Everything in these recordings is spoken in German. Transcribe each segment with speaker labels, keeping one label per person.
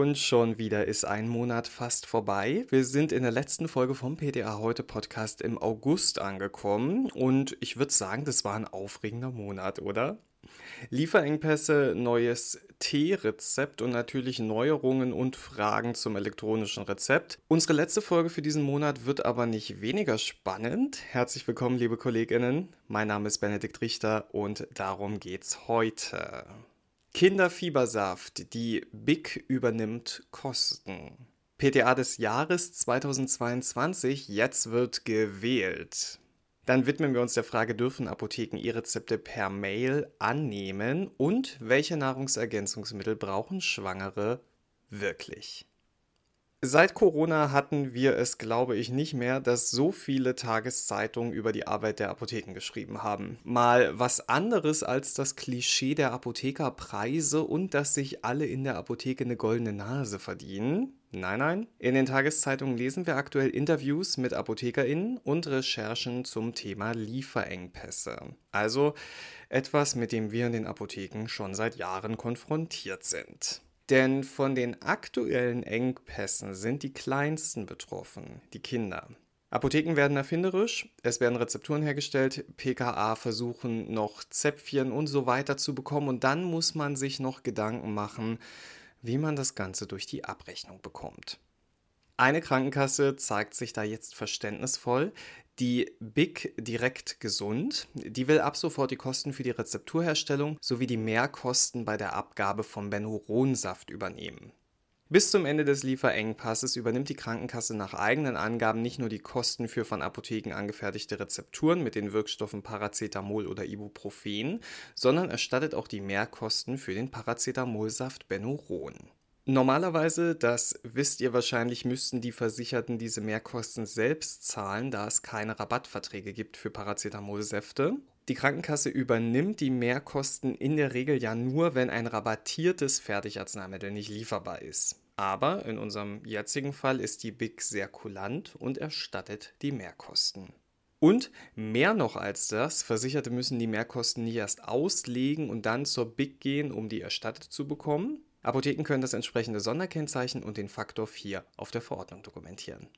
Speaker 1: Und schon wieder ist ein Monat fast vorbei. Wir sind in der letzten Folge vom PDA heute Podcast im August angekommen und ich würde sagen, das war ein aufregender Monat, oder? Lieferengpässe, neues Teerezept und natürlich Neuerungen und Fragen zum elektronischen Rezept. Unsere letzte Folge für diesen Monat wird aber nicht weniger spannend. Herzlich willkommen, liebe Kolleginnen. Mein Name ist Benedikt Richter und darum geht's heute. Kinderfiebersaft, die Big übernimmt Kosten. PTA des Jahres 2022, jetzt wird gewählt. Dann widmen wir uns der Frage, dürfen Apotheken E-Rezepte per Mail annehmen und welche Nahrungsergänzungsmittel brauchen Schwangere wirklich? Seit Corona hatten wir es, glaube ich, nicht mehr, dass so viele Tageszeitungen über die Arbeit der Apotheken geschrieben haben. Mal was anderes als das Klischee der Apothekerpreise und dass sich alle in der Apotheke eine goldene Nase verdienen. Nein, nein. In den Tageszeitungen lesen wir aktuell Interviews mit ApothekerInnen und Recherchen zum Thema Lieferengpässe. Also etwas, mit dem wir in den Apotheken schon seit Jahren konfrontiert sind. Denn von den aktuellen Engpässen sind die kleinsten betroffen, die Kinder. Apotheken werden erfinderisch, es werden Rezepturen hergestellt, PKA versuchen noch Zäpfchen und so weiter zu bekommen und dann muss man sich noch Gedanken machen, wie man das Ganze durch die Abrechnung bekommt. Eine Krankenkasse zeigt sich da jetzt verständnisvoll. Die Big Direkt Gesund, die will ab sofort die Kosten für die Rezepturherstellung sowie die Mehrkosten bei der Abgabe vom Benuronsaft übernehmen. Bis zum Ende des Lieferengpasses übernimmt die Krankenkasse nach eigenen Angaben nicht nur die Kosten für von Apotheken angefertigte Rezepturen mit den Wirkstoffen Paracetamol oder Ibuprofen, sondern erstattet auch die Mehrkosten für den Paracetamolsaft Benuron. Normalerweise, das wisst ihr wahrscheinlich, müssten die Versicherten diese Mehrkosten selbst zahlen, da es keine Rabattverträge gibt für Paracetamolsäfte. Die Krankenkasse übernimmt die Mehrkosten in der Regel ja nur, wenn ein rabattiertes Fertigarzneimittel nicht lieferbar ist. Aber in unserem jetzigen Fall ist die BIC sehr kulant und erstattet die Mehrkosten. Und mehr noch als das, Versicherte müssen die Mehrkosten nicht erst auslegen und dann zur BIC gehen, um die erstattet zu bekommen. Apotheken können das entsprechende Sonderkennzeichen und den Faktor 4 auf der Verordnung dokumentieren.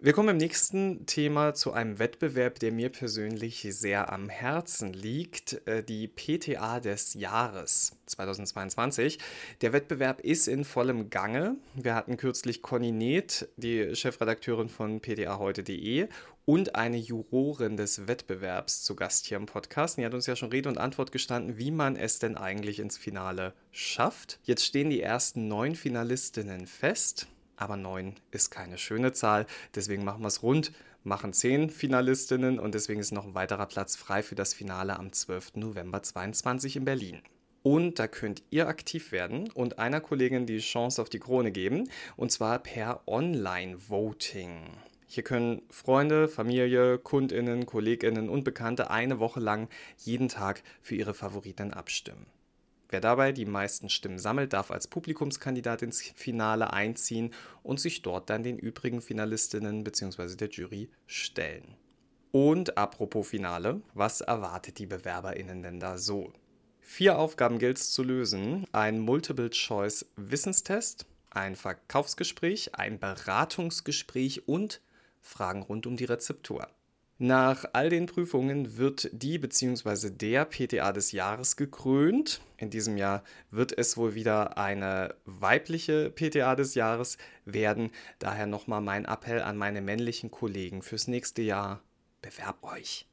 Speaker 1: Wir kommen im nächsten Thema zu einem Wettbewerb, der mir persönlich sehr am Herzen liegt, äh, die PTA des Jahres 2022. Der Wettbewerb ist in vollem Gange. Wir hatten kürzlich Conny Neth, die Chefredakteurin von ptaheute.de und eine Jurorin des Wettbewerbs zu Gast hier im Podcast. Die hat uns ja schon Rede und Antwort gestanden, wie man es denn eigentlich ins Finale schafft. Jetzt stehen die ersten neun Finalistinnen fest aber 9 ist keine schöne Zahl, deswegen machen wir es rund, machen 10 Finalistinnen und deswegen ist noch ein weiterer Platz frei für das Finale am 12. November 2022 in Berlin. Und da könnt ihr aktiv werden und einer Kollegin die Chance auf die Krone geben, und zwar per Online-Voting. Hier können Freunde, Familie, Kundinnen, Kolleginnen und Bekannte eine Woche lang jeden Tag für ihre Favoriten abstimmen. Wer dabei die meisten Stimmen sammelt, darf als Publikumskandidat ins Finale einziehen und sich dort dann den übrigen Finalistinnen bzw. der Jury stellen. Und apropos Finale, was erwartet die BewerberInnen denn da so? Vier Aufgaben gilt es zu lösen: ein Multiple-Choice-Wissenstest, ein Verkaufsgespräch, ein Beratungsgespräch und Fragen rund um die Rezeptur. Nach all den Prüfungen wird die bzw. der PTA des Jahres gekrönt. In diesem Jahr wird es wohl wieder eine weibliche PTA des Jahres werden. Daher nochmal mein Appell an meine männlichen Kollegen fürs nächste Jahr. Bewerb euch!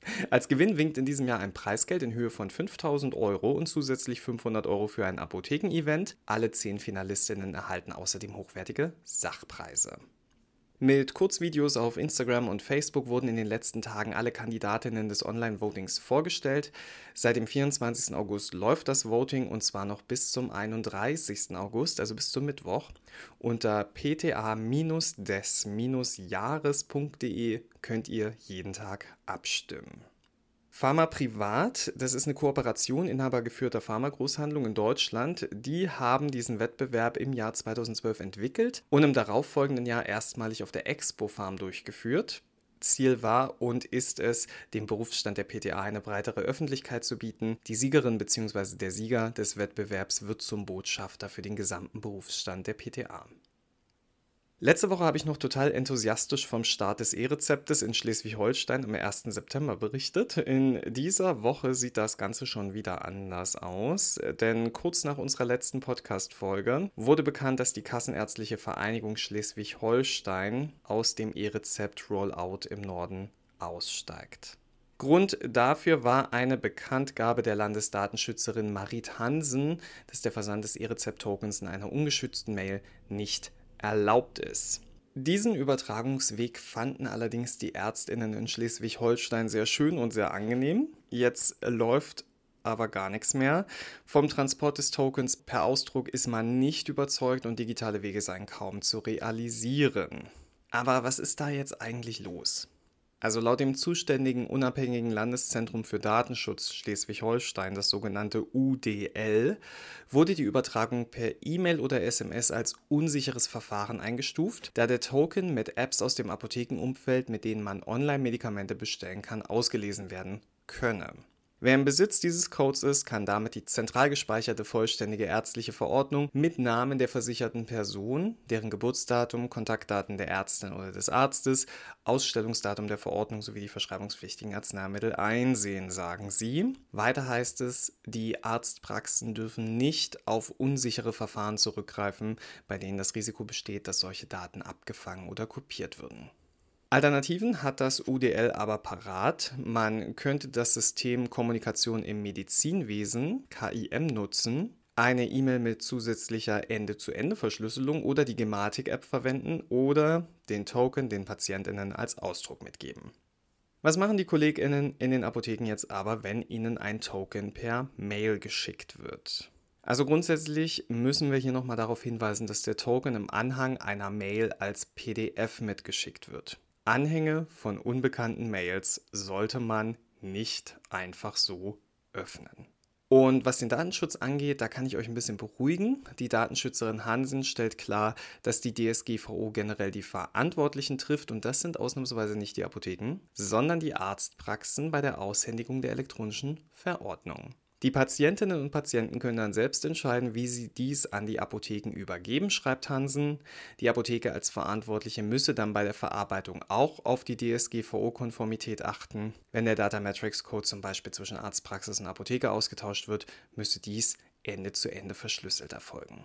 Speaker 1: Als Gewinn winkt in diesem Jahr ein Preisgeld in Höhe von 5000 Euro und zusätzlich 500 Euro für ein Apotheken-Event. Alle zehn Finalistinnen erhalten außerdem hochwertige Sachpreise. Mit Kurzvideos auf Instagram und Facebook wurden in den letzten Tagen alle Kandidatinnen des Online-Votings vorgestellt. Seit dem 24. August läuft das Voting und zwar noch bis zum 31. August, also bis zum Mittwoch. Unter pta-des-jahres.de könnt ihr jeden Tag abstimmen. Pharma Privat, das ist eine Kooperation inhabergeführter Pharmagroßhandlung in Deutschland. Die haben diesen Wettbewerb im Jahr 2012 entwickelt und im darauffolgenden Jahr erstmalig auf der Expo Farm durchgeführt. Ziel war und ist es, dem Berufsstand der PTA eine breitere Öffentlichkeit zu bieten. Die Siegerin bzw. der Sieger des Wettbewerbs wird zum Botschafter für den gesamten Berufsstand der PTA. Letzte Woche habe ich noch total enthusiastisch vom Start des E-Rezeptes in Schleswig-Holstein am 1. September berichtet. In dieser Woche sieht das Ganze schon wieder anders aus, denn kurz nach unserer letzten Podcast-Folge wurde bekannt, dass die Kassenärztliche Vereinigung Schleswig-Holstein aus dem E-Rezept-Rollout im Norden aussteigt. Grund dafür war eine Bekanntgabe der Landesdatenschützerin Marit Hansen, dass der Versand des E-Rezept-Tokens in einer ungeschützten Mail nicht erlaubt ist. Diesen Übertragungsweg fanden allerdings die Ärztinnen in Schleswig-Holstein sehr schön und sehr angenehm. Jetzt läuft aber gar nichts mehr. Vom Transport des Tokens per Ausdruck ist man nicht überzeugt und digitale Wege seien kaum zu realisieren. Aber was ist da jetzt eigentlich los? Also laut dem zuständigen unabhängigen Landeszentrum für Datenschutz Schleswig-Holstein, das sogenannte UDL, wurde die Übertragung per E-Mail oder SMS als unsicheres Verfahren eingestuft, da der Token mit Apps aus dem Apothekenumfeld, mit denen man Online-Medikamente bestellen kann, ausgelesen werden könne. Wer im Besitz dieses Codes ist, kann damit die zentral gespeicherte vollständige ärztliche Verordnung mit Namen der versicherten Person, deren Geburtsdatum, Kontaktdaten der Ärztin oder des Arztes, Ausstellungsdatum der Verordnung sowie die verschreibungspflichtigen Arzneimittel einsehen, sagen sie. Weiter heißt es, die Arztpraxen dürfen nicht auf unsichere Verfahren zurückgreifen, bei denen das Risiko besteht, dass solche Daten abgefangen oder kopiert würden. Alternativen hat das UDL aber parat. Man könnte das System Kommunikation im Medizinwesen, KIM, nutzen, eine E-Mail mit zusätzlicher Ende-zu-Ende-Verschlüsselung oder die Gematik-App verwenden oder den Token den PatientInnen als Ausdruck mitgeben. Was machen die KollegInnen in den Apotheken jetzt aber, wenn ihnen ein Token per Mail geschickt wird? Also grundsätzlich müssen wir hier nochmal darauf hinweisen, dass der Token im Anhang einer Mail als PDF mitgeschickt wird. Anhänge von unbekannten Mails sollte man nicht einfach so öffnen. Und was den Datenschutz angeht, da kann ich euch ein bisschen beruhigen. Die Datenschützerin Hansen stellt klar, dass die DSGVO generell die Verantwortlichen trifft und das sind ausnahmsweise nicht die Apotheken, sondern die Arztpraxen bei der Aushändigung der elektronischen Verordnung. Die Patientinnen und Patienten können dann selbst entscheiden, wie sie dies an die Apotheken übergeben, schreibt Hansen. Die Apotheke als Verantwortliche müsse dann bei der Verarbeitung auch auf die DSGVO-Konformität achten. Wenn der Data Matrix Code zum Beispiel zwischen Arztpraxis und Apotheke ausgetauscht wird, müsse dies Ende zu Ende verschlüsselt erfolgen.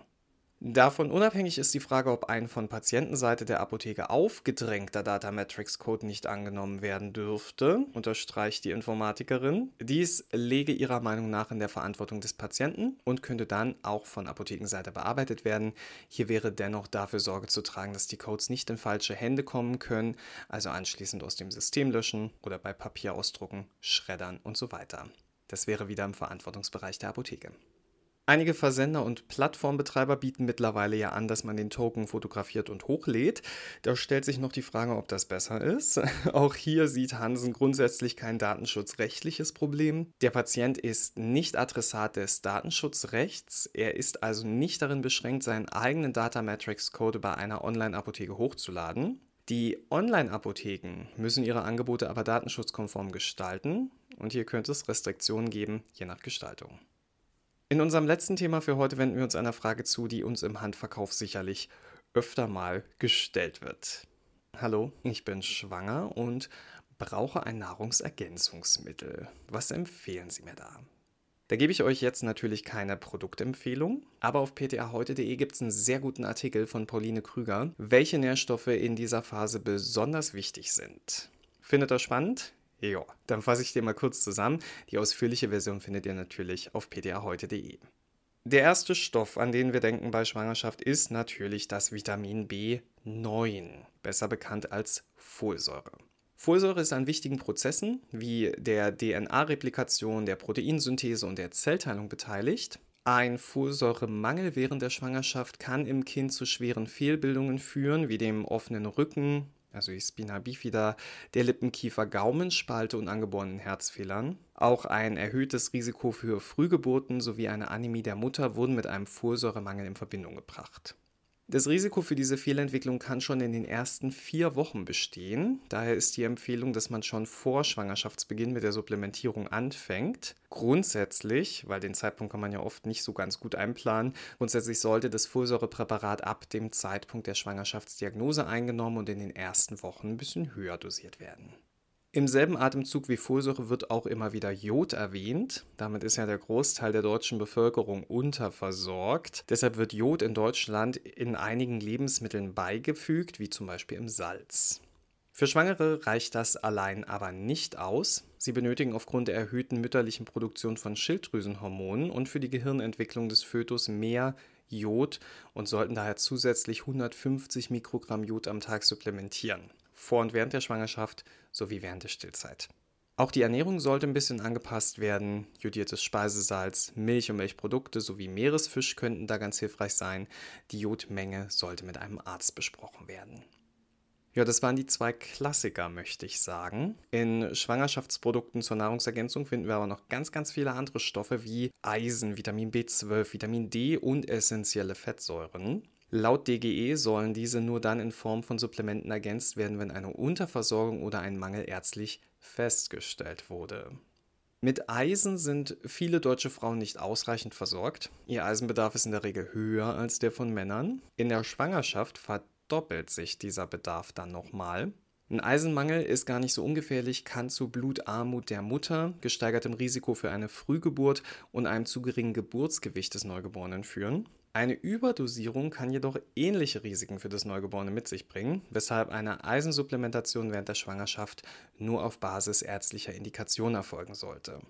Speaker 1: Davon unabhängig ist die Frage, ob ein von Patientenseite der Apotheke aufgedrängter Data-Matrix-Code nicht angenommen werden dürfte, unterstreicht die Informatikerin. Dies lege ihrer Meinung nach in der Verantwortung des Patienten und könnte dann auch von Apothekenseite bearbeitet werden. Hier wäre dennoch dafür Sorge zu tragen, dass die Codes nicht in falsche Hände kommen können, also anschließend aus dem System löschen oder bei Papier ausdrucken, schreddern und so weiter. Das wäre wieder im Verantwortungsbereich der Apotheke. Einige Versender und Plattformbetreiber bieten mittlerweile ja an, dass man den Token fotografiert und hochlädt. Da stellt sich noch die Frage, ob das besser ist. Auch hier sieht Hansen grundsätzlich kein datenschutzrechtliches Problem. Der Patient ist nicht Adressat des Datenschutzrechts. Er ist also nicht darin beschränkt, seinen eigenen Data Matrix Code bei einer Online-Apotheke hochzuladen. Die Online-Apotheken müssen ihre Angebote aber datenschutzkonform gestalten und hier könnte es Restriktionen geben, je nach Gestaltung. In unserem letzten Thema für heute wenden wir uns einer Frage zu, die uns im Handverkauf sicherlich öfter mal gestellt wird. Hallo, ich bin schwanger und brauche ein Nahrungsergänzungsmittel. Was empfehlen Sie mir da? Da gebe ich euch jetzt natürlich keine Produktempfehlung, aber auf ptaheute.de gibt es einen sehr guten Artikel von Pauline Krüger, welche Nährstoffe in dieser Phase besonders wichtig sind. Findet ihr spannend? Ja, dann fasse ich dir mal kurz zusammen. Die ausführliche Version findet ihr natürlich auf pdaheute.de. Der erste Stoff, an den wir denken bei Schwangerschaft, ist natürlich das Vitamin B9, besser bekannt als Folsäure. Folsäure ist an wichtigen Prozessen wie der DNA-Replikation, der Proteinsynthese und der Zellteilung beteiligt. Ein Folsäuremangel während der Schwangerschaft kann im Kind zu schweren Fehlbildungen führen, wie dem offenen Rücken, also die Spina bifida, der Lippenkiefer-Gaumenspalte und angeborenen Herzfehlern. Auch ein erhöhtes Risiko für Frühgeburten sowie eine Anämie der Mutter wurden mit einem Folsäuremangel in Verbindung gebracht. Das Risiko für diese Fehlentwicklung kann schon in den ersten vier Wochen bestehen. Daher ist die Empfehlung, dass man schon vor Schwangerschaftsbeginn mit der Supplementierung anfängt. Grundsätzlich, weil den Zeitpunkt kann man ja oft nicht so ganz gut einplanen, grundsätzlich sollte das Folsäurepräparat ab dem Zeitpunkt der Schwangerschaftsdiagnose eingenommen und in den ersten Wochen ein bisschen höher dosiert werden. Im selben Atemzug wie Folsäure wird auch immer wieder Jod erwähnt. Damit ist ja der Großteil der deutschen Bevölkerung unterversorgt. Deshalb wird Jod in Deutschland in einigen Lebensmitteln beigefügt, wie zum Beispiel im Salz. Für Schwangere reicht das allein aber nicht aus. Sie benötigen aufgrund der erhöhten mütterlichen Produktion von Schilddrüsenhormonen und für die Gehirnentwicklung des Fötus mehr Jod und sollten daher zusätzlich 150 Mikrogramm Jod am Tag supplementieren vor und während der Schwangerschaft sowie während der Stillzeit. Auch die Ernährung sollte ein bisschen angepasst werden. Jodiertes Speisesalz, Milch und Milchprodukte sowie Meeresfisch könnten da ganz hilfreich sein. Die Jodmenge sollte mit einem Arzt besprochen werden. Ja, das waren die zwei Klassiker, möchte ich sagen. In Schwangerschaftsprodukten zur Nahrungsergänzung finden wir aber noch ganz, ganz viele andere Stoffe wie Eisen, Vitamin B12, Vitamin D und essentielle Fettsäuren. Laut DGE sollen diese nur dann in Form von Supplementen ergänzt werden, wenn eine Unterversorgung oder ein Mangel ärztlich festgestellt wurde. Mit Eisen sind viele deutsche Frauen nicht ausreichend versorgt. Ihr Eisenbedarf ist in der Regel höher als der von Männern. In der Schwangerschaft verdoppelt sich dieser Bedarf dann nochmal. Ein Eisenmangel ist gar nicht so ungefährlich, kann zu Blutarmut der Mutter, gesteigertem Risiko für eine Frühgeburt und einem zu geringen Geburtsgewicht des Neugeborenen führen. Eine Überdosierung kann jedoch ähnliche Risiken für das Neugeborene mit sich bringen, weshalb eine Eisensupplementation während der Schwangerschaft nur auf Basis ärztlicher Indikation erfolgen sollte.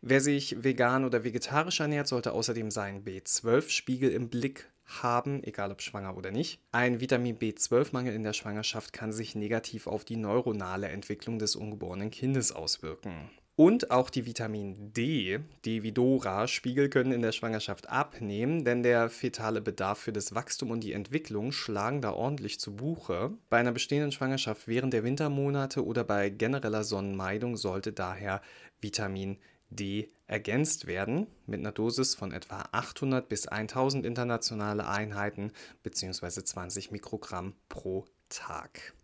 Speaker 1: Wer sich vegan oder vegetarisch ernährt, sollte außerdem seinen B12-Spiegel im Blick haben, egal ob schwanger oder nicht. Ein Vitamin B12-Mangel in der Schwangerschaft kann sich negativ auf die neuronale Entwicklung des ungeborenen Kindes auswirken. Und auch die Vitamin D, die Vidora-Spiegel können in der Schwangerschaft abnehmen, denn der fetale Bedarf für das Wachstum und die Entwicklung schlagen da ordentlich zu Buche. Bei einer bestehenden Schwangerschaft während der Wintermonate oder bei genereller Sonnenmeidung sollte daher Vitamin D ergänzt werden mit einer Dosis von etwa 800 bis 1000 internationale Einheiten bzw. 20 Mikrogramm pro Tag.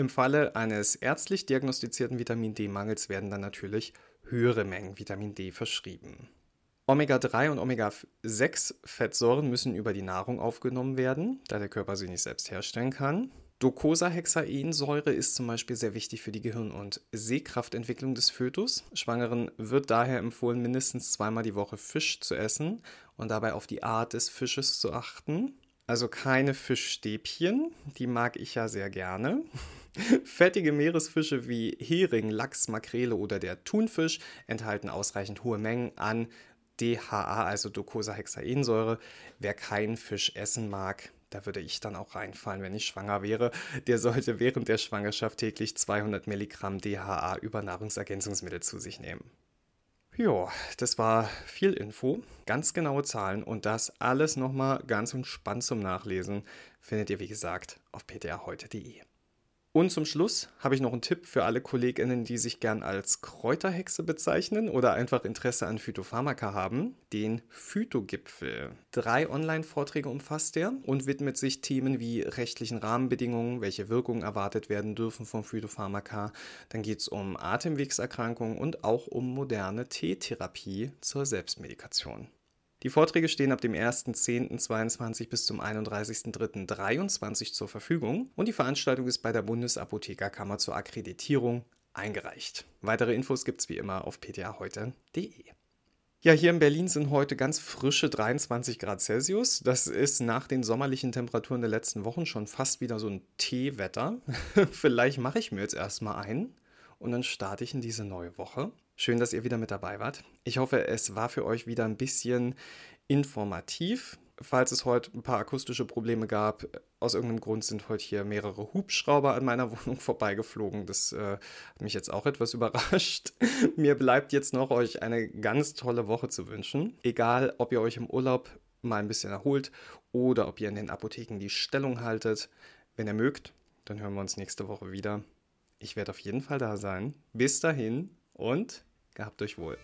Speaker 1: Im Falle eines ärztlich diagnostizierten Vitamin D-Mangels werden dann natürlich höhere Mengen Vitamin D verschrieben. Omega-3 und Omega-6-Fettsäuren müssen über die Nahrung aufgenommen werden, da der Körper sie nicht selbst herstellen kann. Docosahexaensäure ist zum Beispiel sehr wichtig für die Gehirn- und Sehkraftentwicklung des Fötus. Schwangeren wird daher empfohlen, mindestens zweimal die Woche Fisch zu essen und dabei auf die Art des Fisches zu achten. Also keine Fischstäbchen, die mag ich ja sehr gerne. Fettige Meeresfische wie Hering, Lachs, Makrele oder der Thunfisch enthalten ausreichend hohe Mengen an DHA, also Docosahexaensäure. Wer keinen Fisch essen mag, da würde ich dann auch reinfallen, wenn ich schwanger wäre, der sollte während der Schwangerschaft täglich 200 Milligramm DHA über Nahrungsergänzungsmittel zu sich nehmen. Ja, das war viel Info, ganz genaue Zahlen und das alles nochmal ganz entspannt zum Nachlesen findet ihr wie gesagt auf ptaheute.de. Und zum Schluss habe ich noch einen Tipp für alle KollegInnen, die sich gern als Kräuterhexe bezeichnen oder einfach Interesse an Phytopharmaka haben. Den Phytogipfel. Drei Online-Vorträge umfasst er und widmet sich Themen wie rechtlichen Rahmenbedingungen, welche Wirkungen erwartet werden dürfen vom Phytopharmaka. Dann geht es um Atemwegserkrankungen und auch um moderne Teetherapie zur Selbstmedikation. Die Vorträge stehen ab dem 1.10.22 bis zum 31.03.23 zur Verfügung und die Veranstaltung ist bei der Bundesapothekerkammer zur Akkreditierung eingereicht. Weitere Infos gibt es wie immer auf ptaheute.de. Ja, hier in Berlin sind heute ganz frische 23 Grad Celsius. Das ist nach den sommerlichen Temperaturen der letzten Wochen schon fast wieder so ein Teewetter. Vielleicht mache ich mir jetzt erstmal ein und dann starte ich in diese neue Woche. Schön, dass ihr wieder mit dabei wart. Ich hoffe, es war für euch wieder ein bisschen informativ. Falls es heute ein paar akustische Probleme gab, aus irgendeinem Grund sind heute hier mehrere Hubschrauber an meiner Wohnung vorbeigeflogen. Das äh, hat mich jetzt auch etwas überrascht. Mir bleibt jetzt noch, euch eine ganz tolle Woche zu wünschen. Egal, ob ihr euch im Urlaub mal ein bisschen erholt oder ob ihr in den Apotheken die Stellung haltet. Wenn ihr mögt, dann hören wir uns nächste Woche wieder. Ich werde auf jeden Fall da sein. Bis dahin und Gehabt euch wohl.